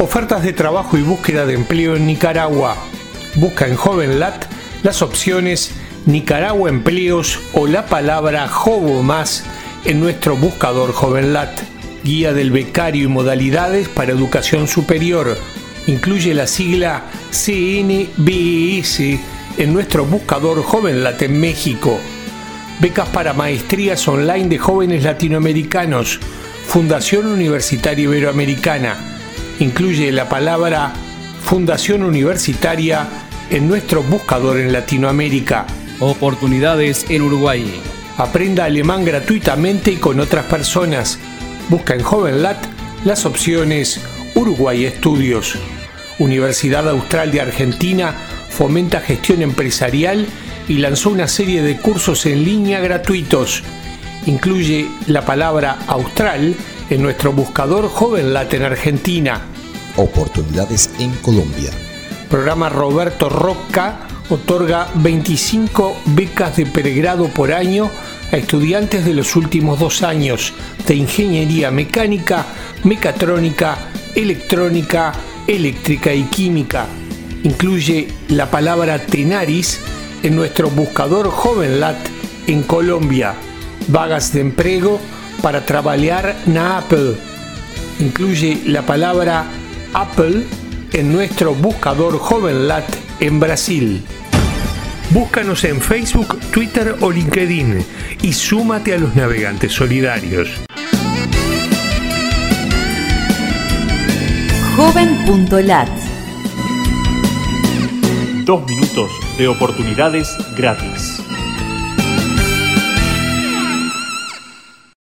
Ofertas de trabajo y búsqueda de empleo en Nicaragua. Busca en JovenLat las opciones Nicaragua Empleos o la palabra Jovo más en nuestro buscador JovenLat. Guía del becario y modalidades para educación superior. Incluye la sigla CNBS en nuestro buscador JovenLat en México. Becas para maestrías online de jóvenes latinoamericanos. Fundación Universitaria Iberoamericana incluye la palabra Fundación Universitaria en nuestro buscador en Latinoamérica. Oportunidades en Uruguay. Aprenda alemán gratuitamente y con otras personas. Busca en JovenLat las opciones Uruguay Estudios. Universidad Austral de Argentina fomenta gestión empresarial y lanzó una serie de cursos en línea gratuitos. Incluye la palabra Austral en nuestro buscador JovenLat en Argentina. Oportunidades en Colombia. Programa Roberto Roca otorga 25 becas de pregrado por año a estudiantes de los últimos dos años de ingeniería mecánica, mecatrónica, electrónica, eléctrica y química. Incluye la palabra Tenaris en nuestro buscador JovenLat en Colombia. Vagas de empleo para trabajar na Apple. Incluye la palabra Apple en nuestro buscador JovenLat en Brasil. Búscanos en Facebook, Twitter o LinkedIn y súmate a los navegantes solidarios. Joven.lat Dos minutos de oportunidades gratis.